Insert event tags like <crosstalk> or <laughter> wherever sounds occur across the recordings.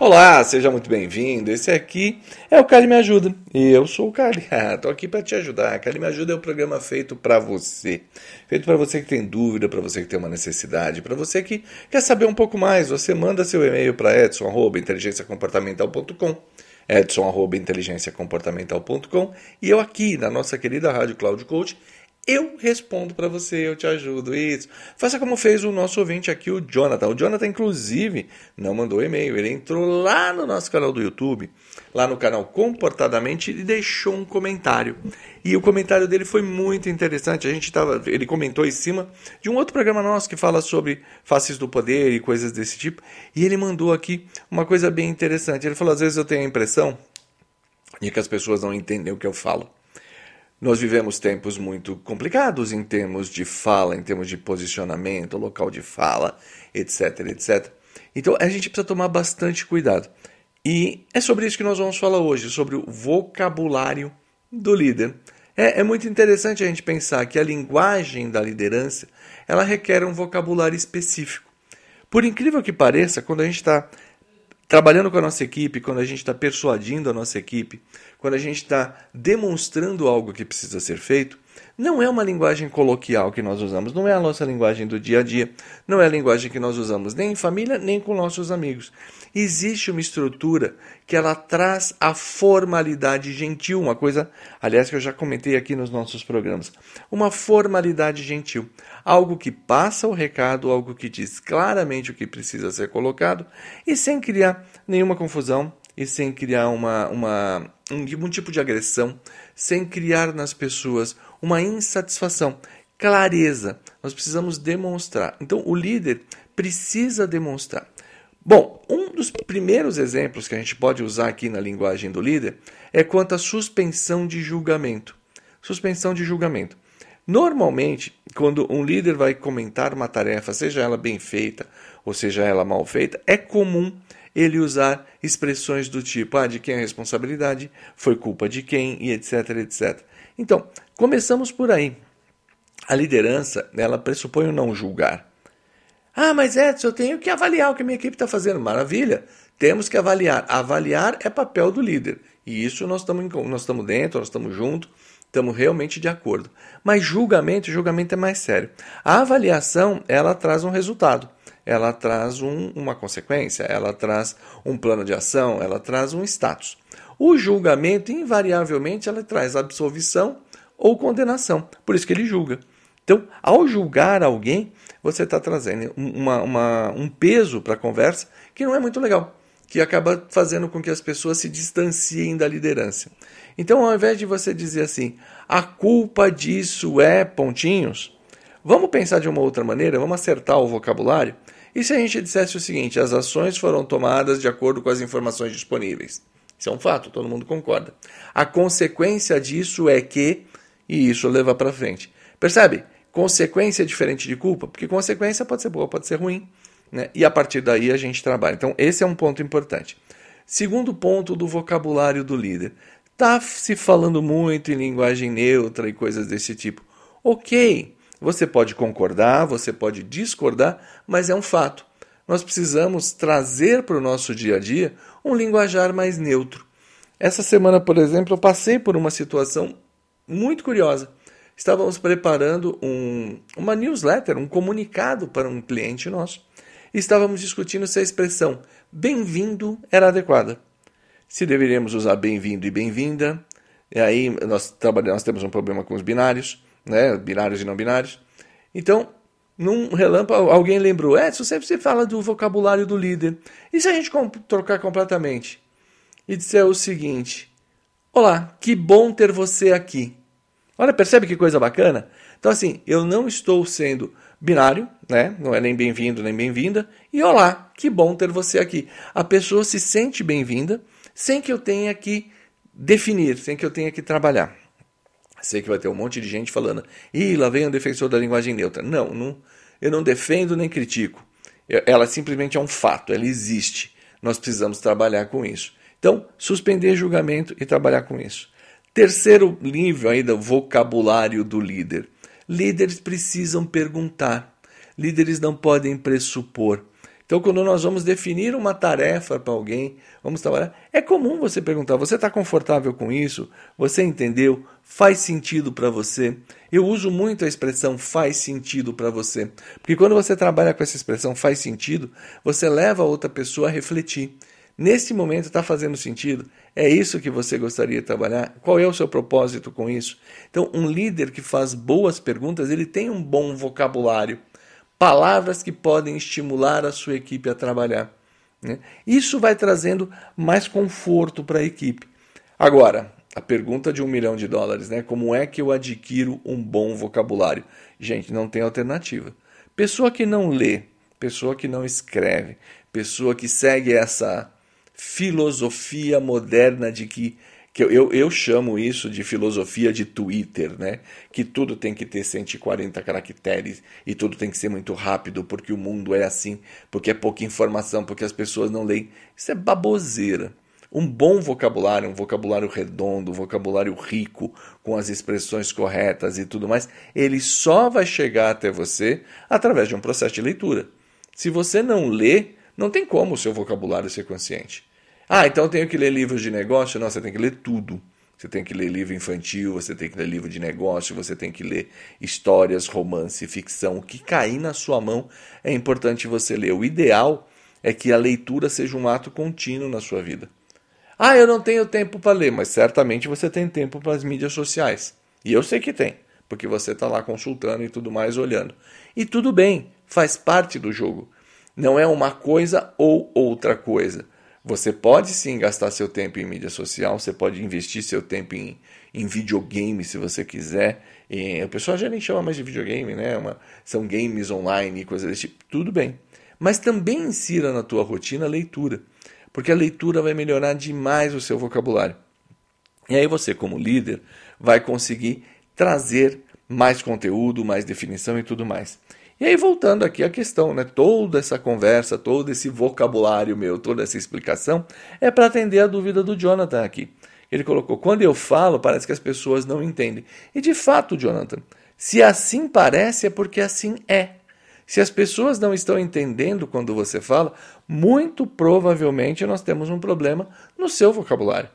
Olá, seja muito bem-vindo. Esse aqui é o Carly Me Ajuda e eu sou o Carly. Estou <laughs> aqui para te ajudar. Carly Me Ajuda é um programa feito para você, feito para você que tem dúvida, para você que tem uma necessidade, para você que quer saber um pouco mais. Você manda seu e-mail para edson@inteligenciacomportamental.com edson@inteligenciacomportamental.com e eu aqui na nossa querida Rádio Cloud Coach eu respondo para você, eu te ajudo. Isso. Faça como fez o nosso ouvinte aqui, o Jonathan. O Jonathan, inclusive, não mandou e-mail. Ele entrou lá no nosso canal do YouTube, lá no canal Comportadamente, e deixou um comentário. E o comentário dele foi muito interessante. A gente tava, ele comentou em cima de um outro programa nosso que fala sobre faces do poder e coisas desse tipo. E ele mandou aqui uma coisa bem interessante. Ele falou: às vezes eu tenho a impressão de que as pessoas não entendem o que eu falo. Nós vivemos tempos muito complicados em termos de fala, em termos de posicionamento, local de fala, etc, etc. Então a gente precisa tomar bastante cuidado. E é sobre isso que nós vamos falar hoje, sobre o vocabulário do líder. É, é muito interessante a gente pensar que a linguagem da liderança ela requer um vocabulário específico. Por incrível que pareça, quando a gente está trabalhando com a nossa equipe, quando a gente está persuadindo a nossa equipe, quando a gente está demonstrando algo que precisa ser feito, não é uma linguagem coloquial que nós usamos, não é a nossa linguagem do dia a dia, não é a linguagem que nós usamos nem em família, nem com nossos amigos. Existe uma estrutura que ela traz a formalidade gentil, uma coisa, aliás, que eu já comentei aqui nos nossos programas. Uma formalidade gentil. Algo que passa o recado, algo que diz claramente o que precisa ser colocado e sem criar nenhuma confusão e sem criar uma, uma, um, um tipo de agressão, sem criar nas pessoas uma insatisfação. Clareza. Nós precisamos demonstrar. Então, o líder precisa demonstrar. Bom, um dos primeiros exemplos que a gente pode usar aqui na linguagem do líder é quanto à suspensão de julgamento. Suspensão de julgamento. Normalmente, quando um líder vai comentar uma tarefa, seja ela bem feita ou seja ela mal feita, é comum ele usar expressões do tipo: ah, de quem é a responsabilidade, foi culpa de quem, e etc, etc. Então, começamos por aí. A liderança, ela pressupõe o não julgar. Ah, mas Edson, eu tenho que avaliar o que minha equipe está fazendo. Maravilha, temos que avaliar. Avaliar é papel do líder. E isso nós estamos nós estamos dentro, nós estamos juntos, estamos realmente de acordo. Mas julgamento, julgamento é mais sério. A avaliação, ela traz um resultado, ela traz um, uma consequência, ela traz um plano de ação, ela traz um status. O julgamento, invariavelmente, ela traz absolvição ou condenação. Por isso que ele julga. Então, ao julgar alguém, você está trazendo uma, uma, um peso para a conversa que não é muito legal, que acaba fazendo com que as pessoas se distanciem da liderança. Então, ao invés de você dizer assim, a culpa disso é pontinhos, vamos pensar de uma outra maneira, vamos acertar o vocabulário. E se a gente dissesse o seguinte: as ações foram tomadas de acordo com as informações disponíveis? Isso é um fato, todo mundo concorda. A consequência disso é que, e isso leva para frente. Percebe? Consequência é diferente de culpa, porque consequência pode ser boa, pode ser ruim, né? e a partir daí a gente trabalha. Então, esse é um ponto importante. Segundo ponto do vocabulário do líder. Está se falando muito em linguagem neutra e coisas desse tipo. Ok, você pode concordar, você pode discordar, mas é um fato. Nós precisamos trazer para o nosso dia a dia um linguajar mais neutro. Essa semana, por exemplo, eu passei por uma situação muito curiosa estávamos preparando um, uma newsletter, um comunicado para um cliente nosso. E estávamos discutindo se a expressão bem-vindo era adequada. Se deveríamos usar bem-vindo e bem-vinda. E aí nós, nós temos um problema com os binários, né? binários e não binários. Então, num relâmpago, alguém lembrou: Edson, você, você fala do vocabulário do líder. E se a gente trocar completamente? E disser o seguinte: Olá, que bom ter você aqui. Olha, percebe que coisa bacana? Então, assim, eu não estou sendo binário, né? Não é nem bem-vindo nem bem-vinda. E olá, que bom ter você aqui. A pessoa se sente bem-vinda sem que eu tenha que definir, sem que eu tenha que trabalhar. Sei que vai ter um monte de gente falando, ih, lá vem o defensor da linguagem neutra. Não, não eu não defendo nem critico. Ela simplesmente é um fato, ela existe. Nós precisamos trabalhar com isso. Então, suspender julgamento e trabalhar com isso. Terceiro nível do vocabulário do líder. Líderes precisam perguntar. Líderes não podem pressupor. Então, quando nós vamos definir uma tarefa para alguém, vamos trabalhar, é comum você perguntar: você está confortável com isso? Você entendeu? Faz sentido para você? Eu uso muito a expressão faz sentido para você, porque quando você trabalha com essa expressão faz sentido, você leva a outra pessoa a refletir. Nesse momento está fazendo sentido? É isso que você gostaria de trabalhar? Qual é o seu propósito com isso? Então, um líder que faz boas perguntas, ele tem um bom vocabulário palavras que podem estimular a sua equipe a trabalhar. Né? Isso vai trazendo mais conforto para a equipe. Agora, a pergunta de um milhão de dólares, né? Como é que eu adquiro um bom vocabulário? Gente, não tem alternativa. Pessoa que não lê, pessoa que não escreve, pessoa que segue essa filosofia moderna de que que eu, eu, eu, chamo isso de filosofia de Twitter, né? Que tudo tem que ter 140 caracteres e tudo tem que ser muito rápido, porque o mundo é assim, porque é pouca informação, porque as pessoas não leem. Isso é baboseira. Um bom vocabulário, um vocabulário redondo, um vocabulário rico, com as expressões corretas e tudo mais, ele só vai chegar até você através de um processo de leitura. Se você não lê, não tem como o seu vocabulário ser consciente. Ah, então eu tenho que ler livros de negócio? Não, você tem que ler tudo. Você tem que ler livro infantil, você tem que ler livro de negócio, você tem que ler histórias, romance, ficção. O que cair na sua mão é importante você ler. O ideal é que a leitura seja um ato contínuo na sua vida. Ah, eu não tenho tempo para ler, mas certamente você tem tempo para as mídias sociais. E eu sei que tem, porque você está lá consultando e tudo mais, olhando. E tudo bem, faz parte do jogo. Não é uma coisa ou outra coisa. Você pode sim gastar seu tempo em mídia social, você pode investir seu tempo em, em videogame se você quiser. E, o pessoal já nem chama mais de videogame, né? Uma, são games online e coisas desse tipo. Tudo bem. Mas também insira na tua rotina a leitura, porque a leitura vai melhorar demais o seu vocabulário. E aí você, como líder, vai conseguir trazer mais conteúdo, mais definição e tudo mais. E aí, voltando aqui à questão, né? Toda essa conversa, todo esse vocabulário meu, toda essa explicação é para atender a dúvida do Jonathan aqui. Ele colocou: quando eu falo, parece que as pessoas não entendem. E de fato, Jonathan, se assim parece, é porque assim é. Se as pessoas não estão entendendo quando você fala, muito provavelmente nós temos um problema no seu vocabulário.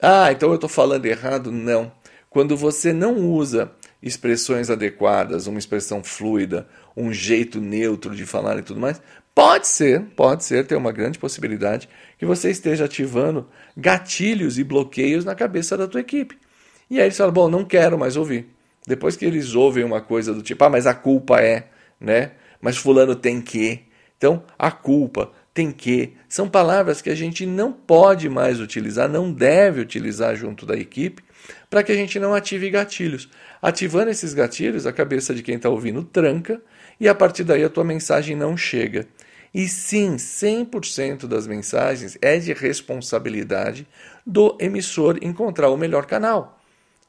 Ah, então eu estou falando errado? Não. Quando você não usa expressões adequadas, uma expressão fluida, um jeito neutro de falar e tudo mais, pode ser, pode ser, tem uma grande possibilidade que você esteja ativando gatilhos e bloqueios na cabeça da tua equipe. E aí eles falam, bom, não quero mais ouvir. Depois que eles ouvem uma coisa do tipo, ah, mas a culpa é, né? Mas fulano tem que. Então, a culpa, tem que, são palavras que a gente não pode mais utilizar, não deve utilizar junto da equipe, para que a gente não ative gatilhos. Ativando esses gatilhos, a cabeça de quem está ouvindo tranca e a partir daí a tua mensagem não chega. E sim, 100% das mensagens é de responsabilidade do emissor encontrar o melhor canal.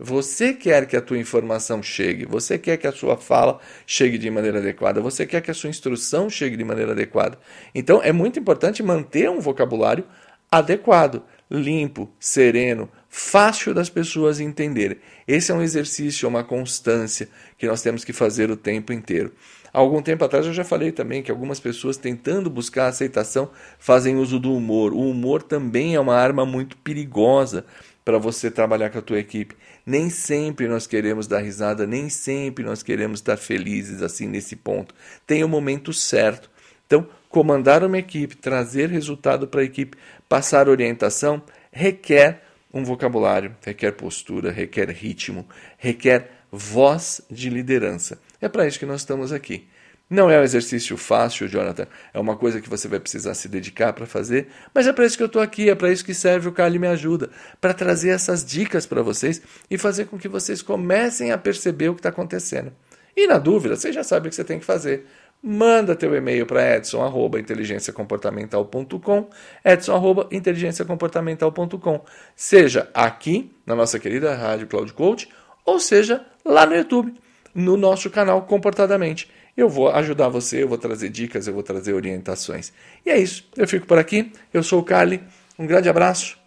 Você quer que a tua informação chegue, você quer que a sua fala chegue de maneira adequada, você quer que a sua instrução chegue de maneira adequada. Então é muito importante manter um vocabulário adequado, limpo, sereno, fácil das pessoas entenderem. Esse é um exercício, é uma constância que nós temos que fazer o tempo inteiro. Algum tempo atrás eu já falei também que algumas pessoas tentando buscar aceitação fazem uso do humor. O humor também é uma arma muito perigosa para você trabalhar com a tua equipe. Nem sempre nós queremos dar risada, nem sempre nós queremos estar felizes assim nesse ponto. Tem o momento certo. Então, comandar uma equipe, trazer resultado para a equipe, passar orientação, requer um vocabulário, requer postura, requer ritmo, requer voz de liderança. É para isso que nós estamos aqui. Não é um exercício fácil, Jonathan. É uma coisa que você vai precisar se dedicar para fazer. Mas é para isso que eu estou aqui, é para isso que serve o Carly Me Ajuda para trazer essas dicas para vocês e fazer com que vocês comecem a perceber o que está acontecendo. E na dúvida, você já sabe o que você tem que fazer. Manda teu e-mail para edson.inteligenciacomportamental.com edson.inteligenciacomportamental.com Seja aqui, na nossa querida Rádio Cloud Coach, ou seja lá no YouTube, no nosso canal Comportadamente. Eu vou ajudar você, eu vou trazer dicas, eu vou trazer orientações. E é isso, eu fico por aqui. Eu sou o Carly, um grande abraço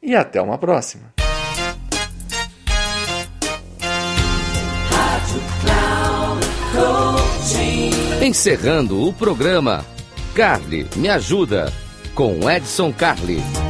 e até uma próxima. Encerrando o programa, Carly Me Ajuda, com Edson Carli.